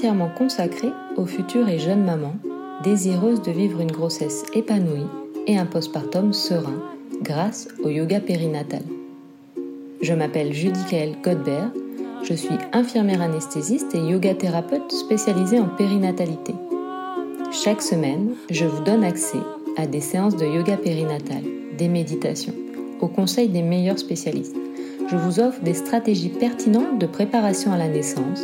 entièrement consacré aux futures et jeunes mamans désireuses de vivre une grossesse épanouie et un postpartum serein grâce au yoga périnatal. Je m'appelle Judy-Kael Godbert, je suis infirmière anesthésiste et yoga thérapeute spécialisée en périnatalité. Chaque semaine, je vous donne accès à des séances de yoga périnatal, des méditations, au conseil des meilleurs spécialistes je vous offre des stratégies pertinentes de préparation à la naissance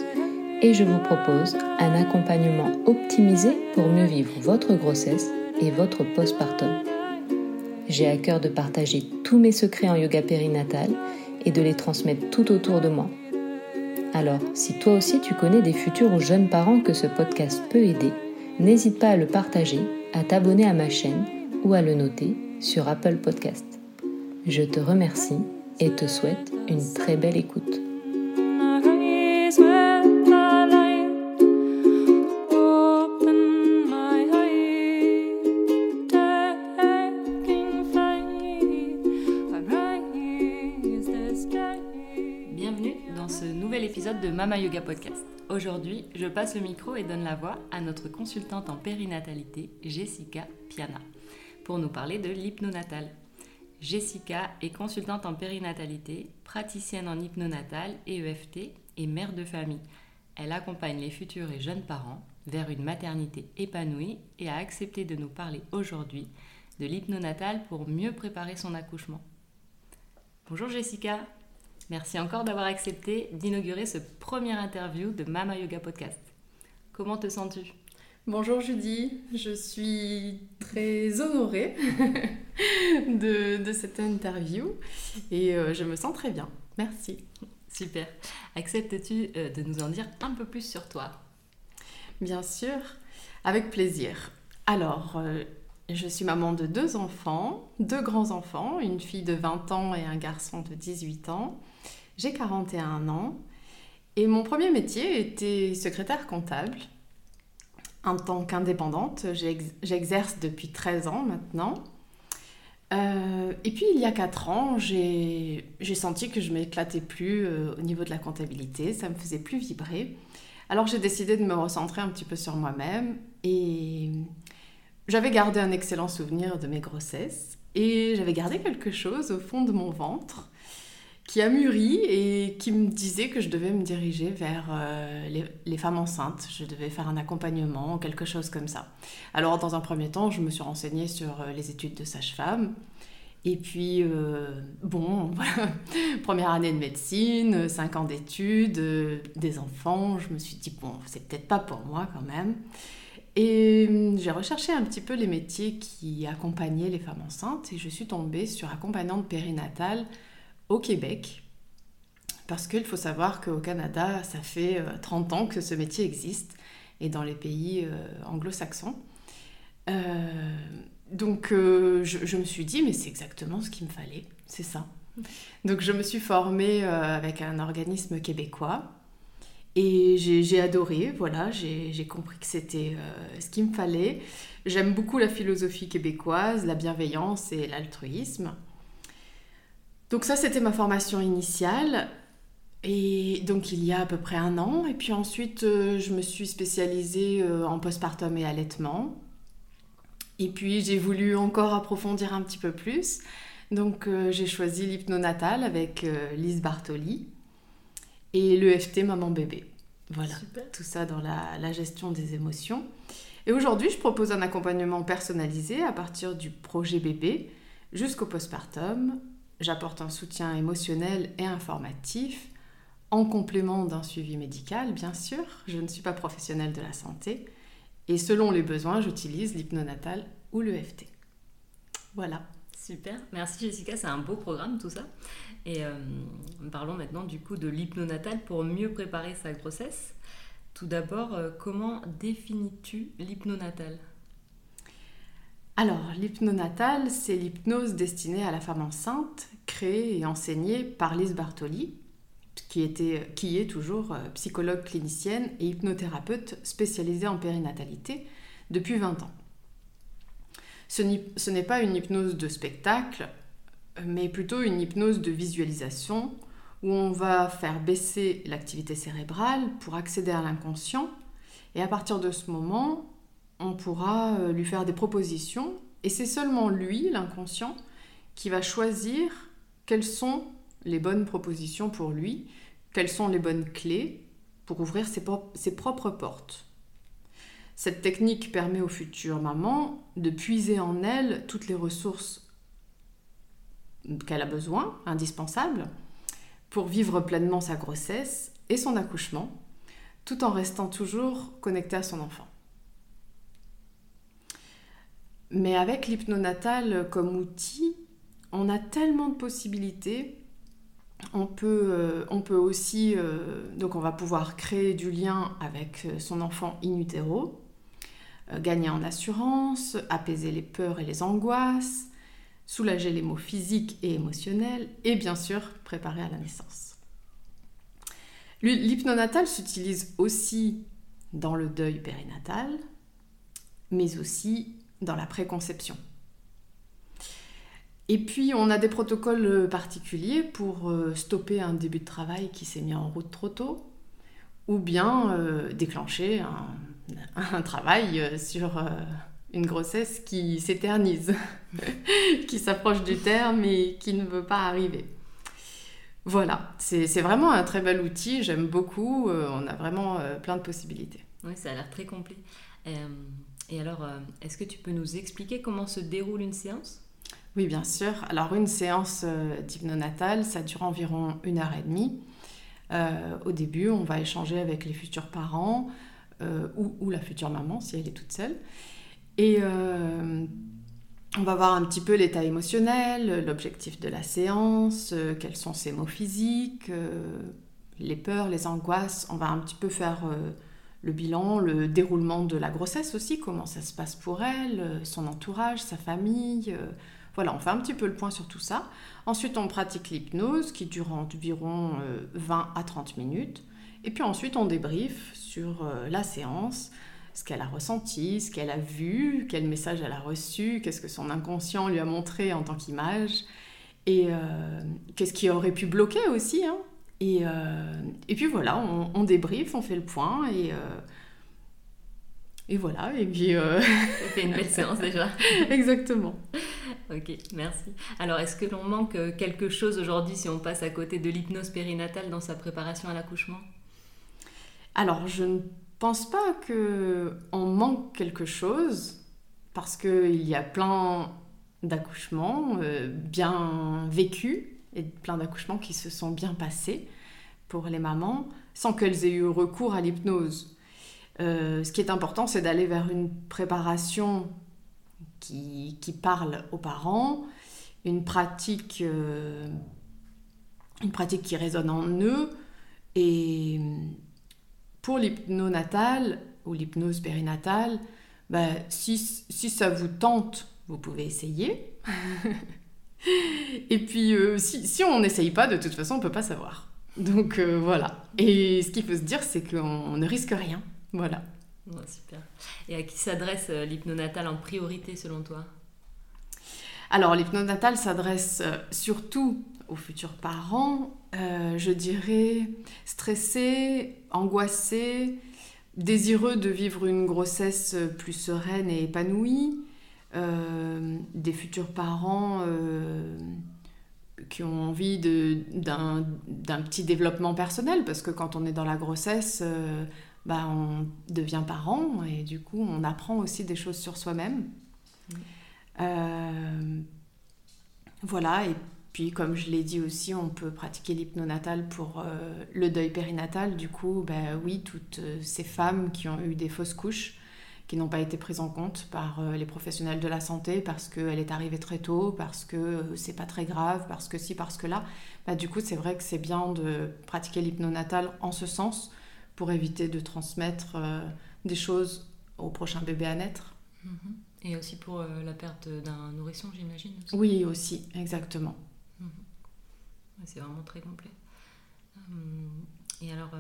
et je vous propose un accompagnement optimisé pour mieux vivre votre grossesse et votre postpartum. J'ai à cœur de partager tous mes secrets en yoga périnatal et de les transmettre tout autour de moi. Alors, si toi aussi tu connais des futurs ou jeunes parents que ce podcast peut aider, n'hésite pas à le partager, à t'abonner à ma chaîne ou à le noter sur Apple Podcast. Je te remercie et te souhaite une très belle écoute. Épisode de Mama Yoga Podcast. Aujourd'hui, je passe le micro et donne la voix à notre consultante en périnatalité, Jessica Piana, pour nous parler de l'hypnonatal. Jessica est consultante en périnatalité, praticienne en hypnonatal et EFT et mère de famille. Elle accompagne les futurs et jeunes parents vers une maternité épanouie et a accepté de nous parler aujourd'hui de l'hypnonatal pour mieux préparer son accouchement. Bonjour Jessica, merci encore d'avoir accepté d'inaugurer ce premier interview de Mama Yoga Podcast. Comment te sens-tu? Bonjour Judy, je suis très honorée de, cette interview et euh, je me sens très bien. Merci. Super. Acceptes-tu euh, de nous en dire un peu plus sur toi? Bien sûr, avec plaisir. Alors, euh, je suis maman de deux enfants, deux grands-enfants, une fille de 20 ans et un garçon de 18 ans. J'ai 41 ans et mon premier métier était secrétaire comptable en tant qu'indépendante. J'exerce depuis 13 ans maintenant. Euh, et puis il y a 4 ans, j'ai senti que je m'éclatais plus euh, au niveau de la comptabilité, ça me faisait plus vibrer. Alors j'ai décidé de me recentrer un petit peu sur moi-même et j'avais gardé un excellent souvenir de mes grossesses et j'avais gardé quelque chose au fond de mon ventre qui a mûri et qui me disait que je devais me diriger vers euh, les, femmes enceintes. Je devais faire un accompagnement, quelque chose comme ça. Alors, dans un premier temps, je me suis renseignée sur euh, les études de sage-femme. Et puis, euh, bon, première année de médecine, cinq ans d'études, des enfants. Je me suis dit, bon, c'est peut-être pas pour moi quand même. Et j'ai recherché un petit peu les métiers qui accompagnaient les femmes enceintes et je suis tombée sur accompagnante périnatale au Québec. Parce qu'il faut savoir qu'au Canada, ça fait 30 euh, ans que ce métier existe, et dans les pays euh, anglo-saxons. Euh, donc je, me suis dit, mais c'est exactement ce qu'il me fallait, c'est ça. Donc je me suis formée avec un organisme québécois et j'ai adoré, voilà, j'ai compris que c'était ce qu'il me fallait. J'aime beaucoup la philosophie québécoise, la bienveillance et l'altruisme. Donc ça, c'était ma formation initiale. Et donc il y a à peu près un an. Et puis ensuite, euh, je me suis spécialisée euh, en postpartum et allaitement. Et puis j'ai voulu encore approfondir un petit peu plus. Donc euh, j'ai choisi l'hypnonatal avec Lise Bartoli et l'EFT Maman Bébé. Voilà, tout ça dans la, la gestion des émotions. Et aujourd'hui, je propose un accompagnement personnalisé à partir du projet bébé jusqu'au postpartum J'apporte un soutien émotionnel et informatif en complément d'un suivi médical, bien sûr. Je ne suis pas professionnelle de la santé. Et selon les besoins, j'utilise l'hypnonatal ou l'EFT. Voilà. Super, merci Jessica, c'est un beau programme tout ça. Et euh, parlons maintenant du coup de l'hypnonatal pour mieux préparer sa grossesse. Tout d'abord, euh, comment définis-tu l'hypnonatal? Alors, l'hypnonatal, c'est l'hypnose destinée à la femme enceinte, créée et enseignée par Lise Bartoli. qui, qui est toujours euh, psychologue clinicienne et hypnothérapeute spécialisée en périnatalité depuis 20 ans. Ce n'est pas une hypnose de spectacle, mais plutôt une hypnose de visualisation où on va faire baisser l'activité cérébrale pour accéder à l'inconscient. Et à partir de ce moment, on pourra euh, lui faire des propositions. Et c'est seulement lui, l'inconscient, qui va choisir quelles sont les bonnes propositions pour lui, quelles sont les bonnes clés pour ouvrir ses, propres portes. Cette technique permet aux futures mamans de puiser en elle toutes les ressources qu'elle a besoin, indispensables, pour vivre pleinement sa grossesse et son accouchement, tout en restant toujours connectée à son enfant. Mais avec l'hypnonatal comme outil, on a tellement de possibilités. On peut, euh, on peut aussi, euh, donc on va pouvoir créer du lien avec son enfant in utero, euh, gagner en assurance, apaiser les peurs et les angoisses, soulager les maux physiques et émotionnels, et bien sûr préparer à la naissance. L'hypnonatal s'utilise aussi dans le deuil périnatal, mais aussi dans la préconception. Et puis, on a des protocoles particuliers pour euh, stopper un début de travail qui s'est mis en route trop tôt, ou bien euh, déclencher un, travail euh, sur une grossesse qui s'éternise, qui s'approche du terme et qui ne veut pas arriver. Voilà, c'est vraiment un très bel outil, j'aime beaucoup, on a vraiment plein de possibilités. Oui, ça a l'air très complet. Et alors, est-ce que tu peux nous expliquer comment se déroule une séance? Oui, bien sûr. Alors, une séance euh, d'hypnonatal, ça dure environ une heure et demie. Euh, au début, on va échanger avec les futurs parents euh, ou, la future maman si elle est toute seule. Et on va voir un petit peu l'état émotionnel, l'objectif de la séance, quels sont ses mots physiques, les peurs, les angoisses. On va un petit peu faire le bilan, le déroulement de la grossesse aussi, comment ça se passe pour elle, son entourage, sa famille voilà, on fait un petit peu le point sur tout ça. Ensuite, on pratique l'hypnose qui dure environ 20 euh, à 30 minutes. Et puis ensuite, on débriefe sur euh, la séance, ce qu'elle a ressenti, ce qu'elle a vu, quel message elle a reçu, qu'est-ce que son inconscient lui a montré en tant qu'image, et euh, qu'est-ce qui aurait pu bloquer aussi. Hein. Et, et, puis voilà, on, on, débriefe, on fait le point, et et voilà, et puis... Euh... Ça fait une belle séance déjà. Exactement. ok, merci. Alors, est-ce que l'on manque euh, quelque chose aujourd'hui si on passe à côté de l'hypnose périnatale dans sa préparation à l'accouchement? Alors, je ne pense pas qu'on manque quelque chose, parce qu'il y a plein d'accouchements euh, bien vécus, et plein d'accouchements qui se sont bien passés pour les mamans, sans qu'elles aient eu recours à l'hypnose. Euh, ce qui est important, c'est d'aller vers une préparation qui, parle aux parents, une pratique, euh, une pratique qui résonne en eux. Et pour l'hypnonatal ou l'hypnose périnatale, bah, si, ça vous tente, vous pouvez essayer. Et puis, euh, si, on n'essaye pas, de toute façon, on ne peut pas savoir. Donc voilà. Et ce qu'il faut se dire, c'est qu'on ne risque rien. Voilà. super. Et à qui s'adresse euh, l'hypnonatal en priorité selon toi? Alors l'hypnonatal s'adresse euh, surtout aux futurs parents, euh, je dirais stressés, angoissés, désireux de vivre une grossesse plus sereine et épanouie, des futurs parents qui ont envie d'un petit développement personnel, parce que quand on est dans la grossesse, bah, on devient parent et du coup on apprend aussi des choses sur soi-même. Euh, voilà, et puis comme je l'ai dit aussi, on peut pratiquer l'hypnonatal pour euh, le deuil périnatal. Du coup, bah, oui, toutes euh, ces femmes qui ont eu des fausses couches, qui n'ont pas été prises en compte par les professionnels de la santé parce qu'elle est arrivée très tôt, parce que c'est pas très grave, parce que si, parce que là, bah, du coup c'est vrai que c'est bien de pratiquer l'hypnonatal en ce sens pour éviter de transmettre euh, des choses au prochain bébé à naître. Mhm. Et aussi pour euh, la perte d'un nourrisson, j'imagine Oui, aussi, exactement. Mhm. C'est vraiment très complet. Euh, Hum, et alors,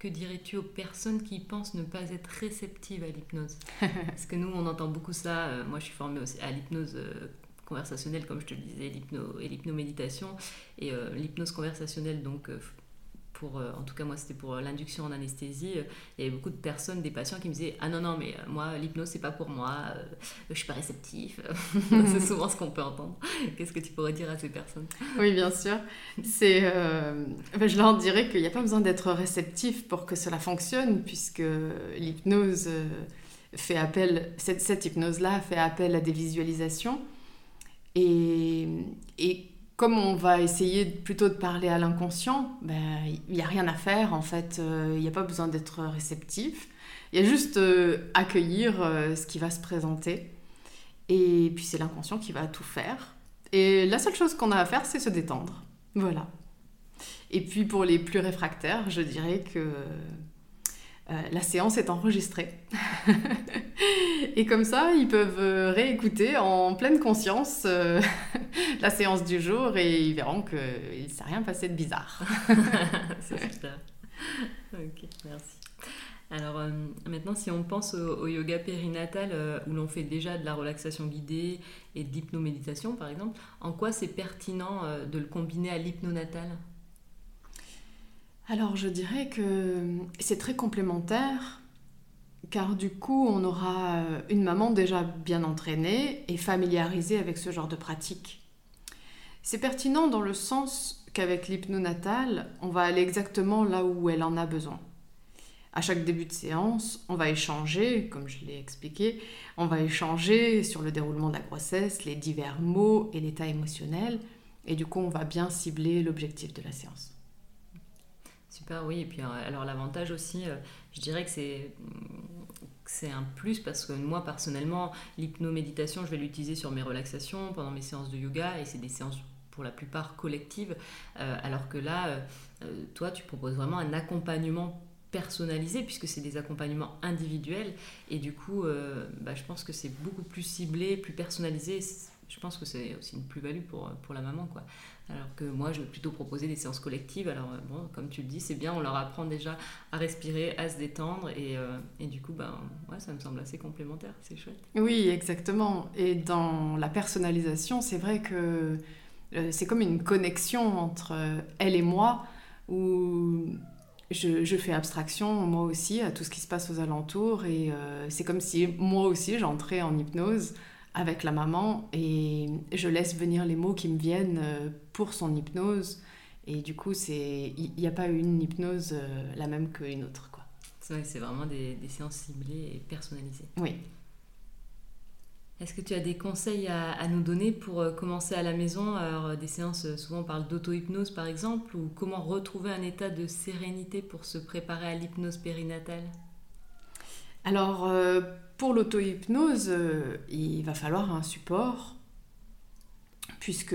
que dirais-tu aux personnes qui pensent ne pas être réceptives à l'hypnose? Parce que nous, on entend beaucoup ça. moi, je suis formée aussi à l'hypnose conversationnelle, comme je te le disais, l'hypno et l'hypnoméditation. Et l'hypnose conversationnelle, donc euh, en tout cas moi c'était pour euh, l'induction en anesthésie, euh, il y avait beaucoup de personnes, des patients qui me disaient ah non non mais moi l'hypnose c'est pas pour moi, je suis pas réceptif. c'est souvent ce qu'on peut entendre. Qu'est-ce que tu pourrais dire à ces personnes? Oui bien sûr, c'est, je leur dirais qu'il n'y a pas besoin d'être réceptif pour que cela fonctionne puisque l'hypnose fait appel, cette, cette hypnose-là fait appel à des visualisations et, et comme on va essayer plutôt de parler à l'inconscient, ben, il n'y a rien à faire en fait, euh, il n'y a pas besoin d'être réceptif, il y a juste euh, accueillir euh, ce qui va se présenter et puis c'est l'inconscient qui va tout faire. Et la seule chose qu'on a à faire, c'est se détendre. Voilà. Et puis pour les plus réfractaires, je dirais que euh, la séance est enregistrée. et comme ça, ils peuvent euh, réécouter en pleine conscience euh, la séance du jour et ils verront qu'il ne s'est rien passé de bizarre. C'est super. Ok, merci. Alors maintenant, si on pense au, yoga périnatal où l'on fait déjà de la relaxation guidée et de l'hypnoméditation par exemple, en quoi c'est pertinent de le combiner à l'hypnonatal? Alors je dirais que c'est très complémentaire car du coup on aura une maman déjà bien entraînée et familiarisée avec ce genre de pratique. C'est pertinent dans le sens qu'avec l'hypnonatal, on va aller exactement là où elle en a besoin. À chaque début de séance, on va échanger, comme je l'ai expliqué, on va échanger sur le déroulement de la grossesse, les divers mots et l'état émotionnel, et du coup on va bien cibler l'objectif de la séance. Super, oui. Et puis, euh, alors, l'avantage aussi, euh, je dirais que c'est un plus parce que moi personnellement l'hypnoméditation je vais l'utiliser sur mes relaxations pendant mes séances de yoga et c'est des séances pour la plupart collectives euh, alors que là toi tu proposes vraiment un accompagnement personnalisé puisque c'est des accompagnements individuels et du coup bah, je pense que c'est beaucoup plus ciblé plus personnalisé je pense que c'est aussi une plus-value pour, pour la maman quoi alors que moi, je vais plutôt proposer des séances collectives. Alors, euh, bon, comme tu le dis, c'est bien, on leur apprend déjà à respirer, à se détendre. Et, euh, et du coup, ben, ouais, ça me semble assez complémentaire. C'est chouette. Oui, exactement. Et dans la personnalisation, c'est vrai que euh, c'est comme une connexion entre elle et moi, où je, je, fais abstraction, moi aussi, à tout ce qui se passe aux alentours. Et c'est comme si moi aussi, j'entrais en hypnose avec la maman et je laisse venir les mots qui me viennent euh, pour son hypnose. Et du coup, il n'y a pas une hypnose euh, la même qu'une autre. Quoi. C'est vraiment des, des, séances ciblées et personnalisées. Oui. Est-ce que tu as des conseils à, à, nous donner pour euh, commencer à la maison? Alors, des séances, souvent on parle d'auto-hypnose par exemple, ou comment retrouver un état de sérénité pour se préparer à l'hypnose périnatale? Alors, pour l'auto-hypnose, euh, il va falloir un support, puisque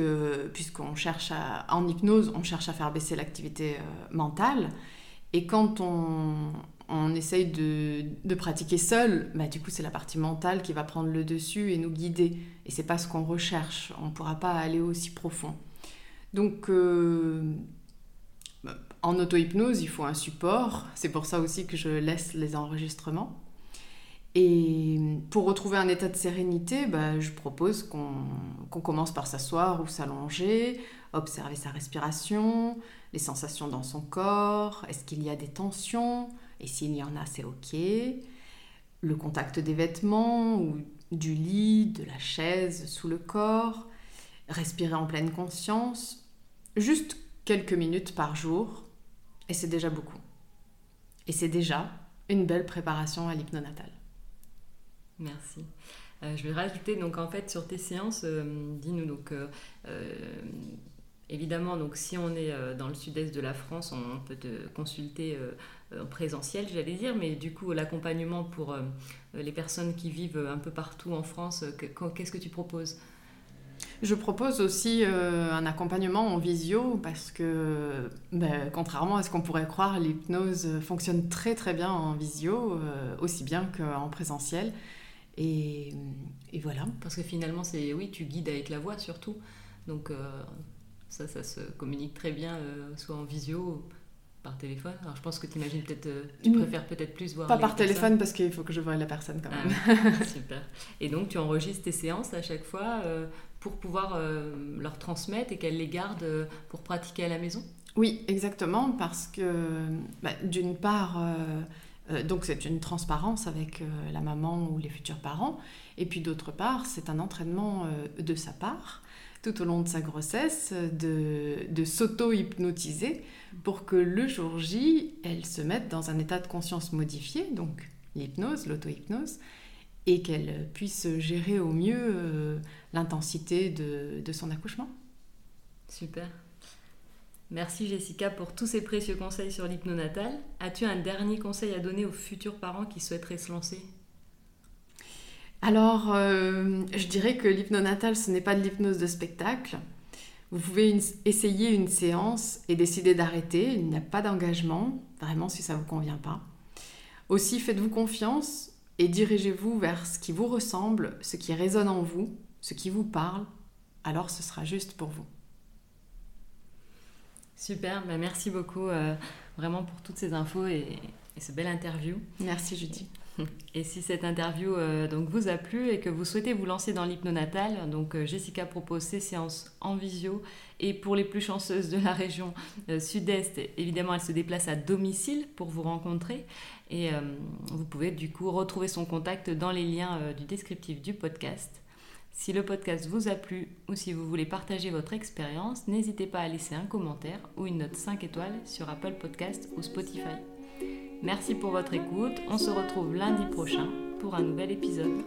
puisqu'on cherche en hypnose, on cherche à faire baisser l'activité euh, mentale. Et quand on, on essaye de, de, pratiquer seul, bah, du coup c'est la partie mentale qui va prendre le dessus et nous guider. Et c'est pas ce qu'on recherche. On ne pourra pas aller aussi profond. Donc euh, en auto-hypnose, il faut un support. C'est pour ça aussi que je laisse les enregistrements. Et pour retrouver un état de sérénité, bah, je propose qu'on commence par s'asseoir ou s'allonger, observer sa respiration, les sensations dans son corps, est-ce qu'il y a des tensions, et s'il y en a, c'est ok. Le contact des vêtements ou du lit, de la chaise sous le corps, respirer en pleine conscience, juste quelques minutes par jour, et c'est déjà beaucoup. Et c'est déjà une belle préparation à l'hypnonatal. Merci. Euh, je vais rajouter donc en fait sur tes séances, euh, dis-nous donc euh, évidemment donc si on est dans le sud-est de la France, on peut te consulter en présentiel, j'allais dire, mais du coup l'accompagnement pour les personnes qui vivent un peu partout en France, qu'est-ce que tu proposes? Je propose aussi un accompagnement en visio parce que, ben, contrairement à ce qu'on pourrait croire, l'hypnose fonctionne très très bien en visio, aussi bien qu'en présentiel. Et, voilà. Parce que finalement, c'est oui, tu guides avec la voix surtout. Donc, euh, Ça, ça se communique très bien, soit en visio, par téléphone Alors je pense que tu imagines peut-être, tu mm. préfères peut-être plus voir. Pas par téléphone parce qu'il faut que je voie la personne quand même. Ah, super. Et donc tu enregistres tes séances à chaque fois pour pouvoir leur transmettre et qu'elles les gardent pour pratiquer à la maison? Oui, exactement, parce que bah, d'une part, euh, donc c'est une transparence avec euh, la maman ou les futurs parents. Et puis d'autre part, c'est un entraînement euh, de sa part tout au long de sa grossesse de, s'auto-hypnotiser pour que le jour J, elle se mette dans un état de conscience modifié, donc l'hypnose, l'auto-hypnose, et qu'elle puisse gérer au mieux l'intensité de son accouchement. Super. Merci Jessica pour tous ces précieux conseils sur l'hypnonatal. As-tu un dernier conseil à donner aux futurs parents qui souhaiteraient se lancer? Alors, euh, je dirais que l'hypnonatal, ce n'est pas de l'hypnose de spectacle. Vous pouvez essayer une séance et décider d'arrêter. Il n'y a pas d'engagement, vraiment si ça ne vous convient pas. Aussi, faites-vous confiance et dirigez-vous vers ce qui vous ressemble, ce qui résonne en vous, ce qui vous parle. Alors ce sera juste pour vous. Super, bah, merci beaucoup euh, vraiment pour toutes ces infos et, ce bel interview. Merci Judy. Et si cette interview euh, donc vous a plu et que vous souhaitez vous lancer dans l'hypnonatal, donc euh, Jessica propose ses séances en visio et pour les plus chanceuses de la région sud-est, évidemment elle se déplace à domicile pour vous rencontrer et vous pouvez du coup retrouver son contact dans les liens du descriptif du podcast. Si le podcast vous a plu ou si vous voulez partager votre expérience, n'hésitez pas à laisser un commentaire ou une note 5 étoiles sur Apple Podcast ou Spotify. Merci pour votre écoute, on se retrouve lundi prochain pour un nouvel épisode.